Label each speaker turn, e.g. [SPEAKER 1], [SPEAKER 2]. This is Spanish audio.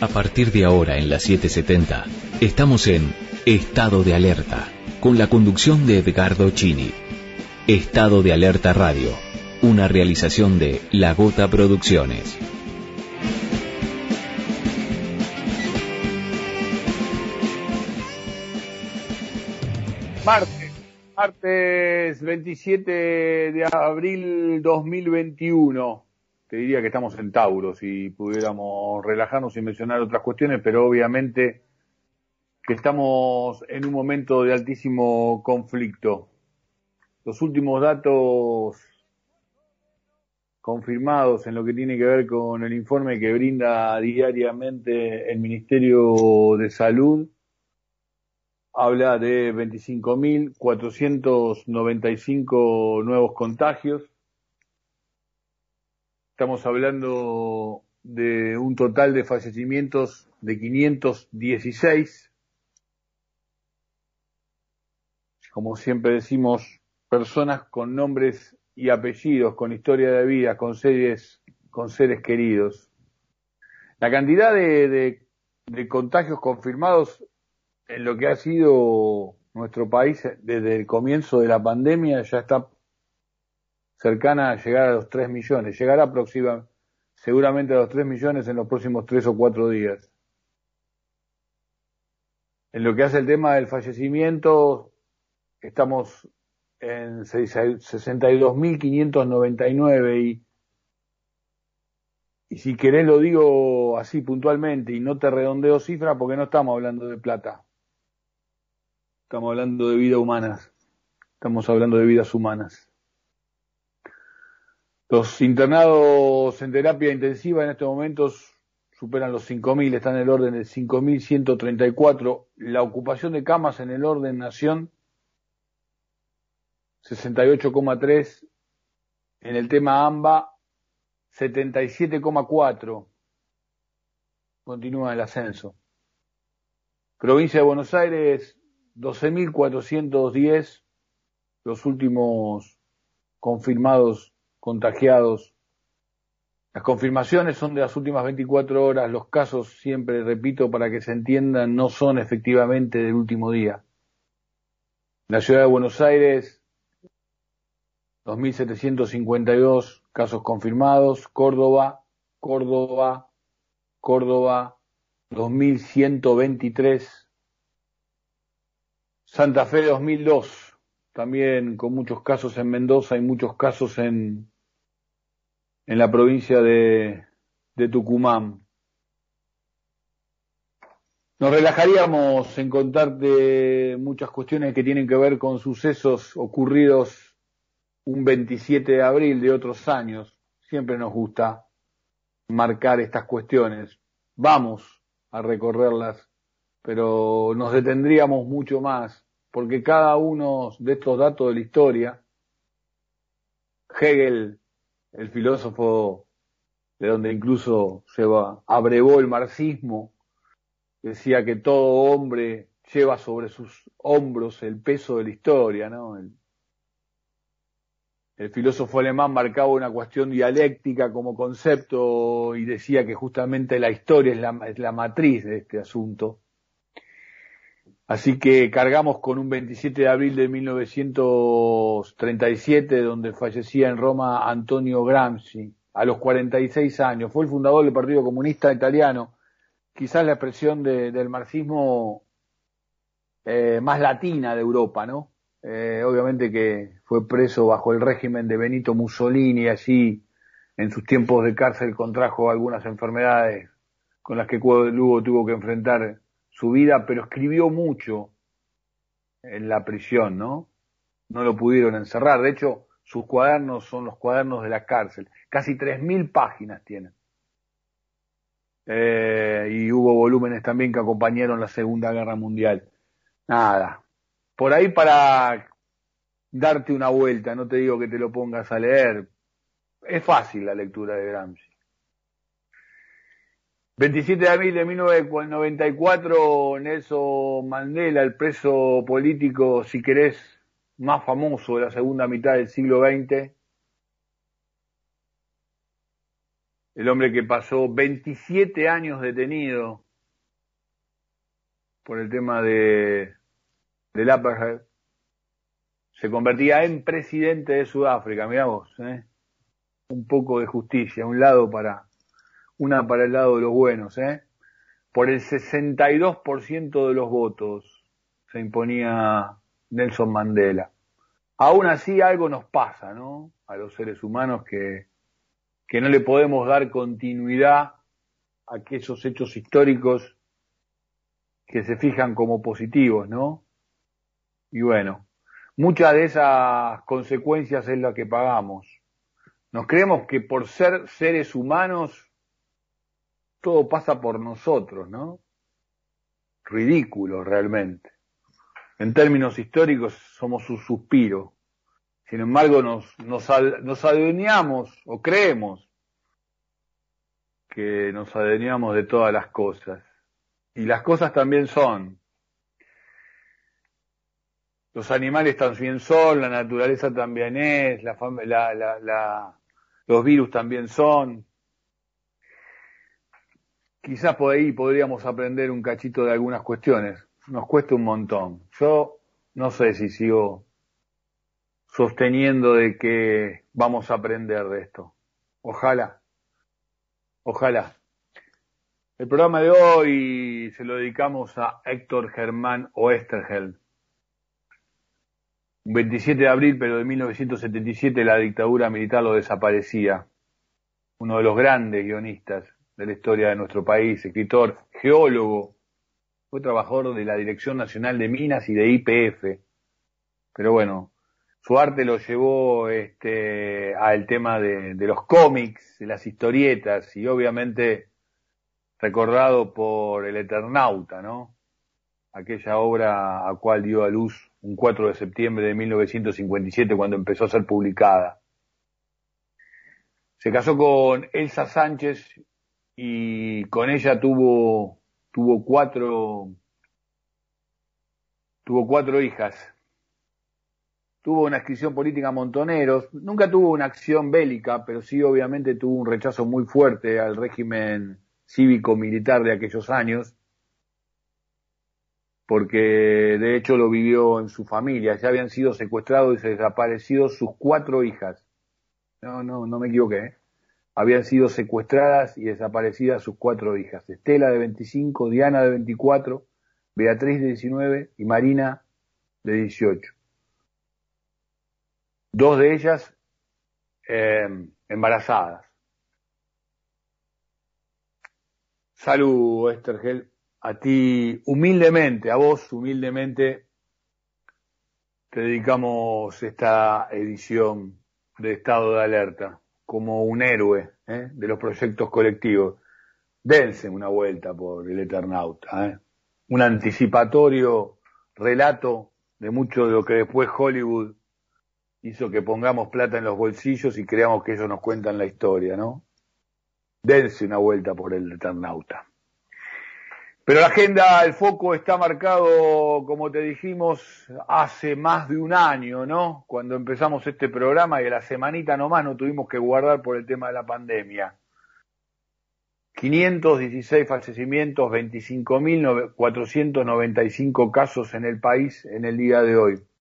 [SPEAKER 1] A partir de ahora en la 770, estamos en Estado de Alerta, con la conducción de Edgardo Chini. Estado de Alerta Radio, una realización de La Gota Producciones.
[SPEAKER 2] Martes, martes 27 de abril 2021. Te diría que estamos en Tauro, si pudiéramos relajarnos y mencionar otras cuestiones, pero obviamente que estamos en un momento de altísimo conflicto. Los últimos datos confirmados en lo que tiene que ver con el informe que brinda diariamente el Ministerio de Salud habla de 25.495 nuevos contagios. Estamos hablando de un total de fallecimientos de 516. Como siempre decimos, personas con nombres y apellidos, con historia de vida, con seres, con seres queridos. La cantidad de, contagios confirmados en lo que ha sido nuestro país desde el comienzo de la pandemia ya está cercana a llegar a los 3 millones. Llegará aproximadamente, seguramente a los 3 millones en los próximos 3 o 4 días. En lo que hace el tema del fallecimiento, estamos en 62.599 y, y si querés lo digo así puntualmente y no te redondeo cifra porque no estamos hablando de plata. Estamos hablando de vidas humanas. Estamos hablando de vidas humanas. Los internados en terapia intensiva en estos momentos superan los 5.000, están en el orden de 5.134. La ocupación de camas en el orden nación, 68,3. En el tema AMBA, 77,4. Continúa el ascenso. Provincia de Buenos Aires, 12.410 los últimos confirmados contagiados. Las confirmaciones son de las últimas 24 horas, los casos, siempre repito para que se entiendan, no son efectivamente del último día. La ciudad de Buenos Aires, 2.752 casos confirmados, Córdoba, Córdoba, Córdoba, 2.123 Santa Fe 2002, también con muchos casos en Mendoza y muchos casos en, en la provincia de, de Tucumán. Nos relajaríamos en contarte muchas cuestiones que tienen que ver con sucesos ocurridos un 27 de abril de otros años. Siempre nos gusta marcar estas cuestiones. Vamos a recorrerlas pero nos detendríamos mucho más, porque cada uno de estos datos de la historia, Hegel, el filósofo de donde incluso se abrevó el marxismo, decía que todo hombre lleva sobre sus hombros el peso de la historia, ¿no? El, filósofo alemán marcaba una cuestión dialéctica como concepto y decía que justamente la historia es la matriz de este asunto Así que cargamos con un 27 de abril de 1937, donde fallecía en Roma Antonio Gramsci, a los 46 años. Fue el fundador del Partido Comunista Italiano, quizás la expresión de, del marxismo eh, más latina de Europa, ¿no? Eh, obviamente que fue preso bajo el régimen de Benito Mussolini, allí en sus tiempos de cárcel contrajo algunas enfermedades con las que luego tuvo que enfrentar su vida, pero escribió mucho en la prisión, ¿no? No lo pudieron encerrar. De hecho, sus cuadernos son los cuadernos de la cárcel. Casi 3.000 páginas tienen. Eh, y hubo volúmenes también que acompañaron la Segunda Guerra Mundial. Nada. Por ahí para darte una vuelta, no te digo que te lo pongas a leer. Es fácil la lectura de Gramsci. 27 de abril de 1994, Nelson Mandela, el preso político, si querés, más famoso de la segunda mitad del siglo XX, el hombre que pasó 27 años detenido por el tema de del apartheid, se convertía en presidente de Sudáfrica, mirá vos, ¿eh? un poco de justicia, un lado para, una para el lado de los buenos, ¿eh? por el 62% de los votos se imponía Nelson Mandela. Aún así algo nos pasa, ¿no? A los seres humanos que, que no le podemos dar continuidad a esos hechos históricos que se fijan como positivos, ¿no? Y bueno, muchas de esas consecuencias es la que pagamos. Nos creemos que por ser seres humanos todo pasa por nosotros, ¿no? Ridículo realmente. En términos históricos somos un suspiro. Sin embargo, nos, nos, nos adueñamos o creemos que nos adueñamos de todas las cosas. Y las cosas también son. Los animales también son, la naturaleza también es, la, la, la, los virus también son. Quizás por ahí podríamos aprender un cachito de algunas cuestiones. Nos cuesta un montón. Yo no sé si sigo sosteniendo de que vamos a aprender de esto. Ojalá. Ojalá. El programa de hoy se lo dedicamos a Héctor Germán Oesterheld. Un 27 de abril, pero de 1977, la dictadura militar lo desaparecía. Uno de los grandes guionistas de la historia de nuestro país, escritor, geólogo, fue trabajador de la Dirección Nacional de Minas y de IPF. Pero bueno, su arte lo llevó este, al tema de, de los cómics, de las historietas y obviamente recordado por el Eternauta, ¿no? Aquella obra a cual dio a luz un 4 de septiembre de 1957 cuando empezó a ser publicada. Se casó con Elsa Sánchez y con ella tuvo, tuvo cuatro, tuvo cuatro hijas. Tuvo una inscripción política a Montoneros, nunca tuvo una acción bélica, pero sí obviamente tuvo un rechazo muy fuerte al régimen cívico-militar de aquellos años, porque de hecho lo vivió en su familia. Ya habían sido secuestrados y desaparecidos sus cuatro hijas. No, no, no me equivoqué. ¿eh? Habían sido secuestradas y desaparecidas sus cuatro hijas. Estela de 25, Diana de 24, Beatriz de 19 y Marina de 18. Dos de ellas eh, embarazadas. Salud, Esther A ti, humildemente, a vos, humildemente, te dedicamos esta edición de Estado de Alerta como un héroe ¿eh? de los proyectos colectivos. Dense una vuelta por el Eternauta. ¿eh? Un anticipatorio relato de mucho de lo que después Hollywood hizo que pongamos plata en los bolsillos y creamos que ellos nos cuentan la historia, ¿no? dense una vuelta por el Eternauta. Pero la agenda, el foco está marcado, como te dijimos, hace más de un año, ¿no? Cuando empezamos este programa y a la semanita nomás no tuvimos que guardar por el tema de la pandemia. 516 fallecimientos, 25.495 casos en el país en el día de hoy.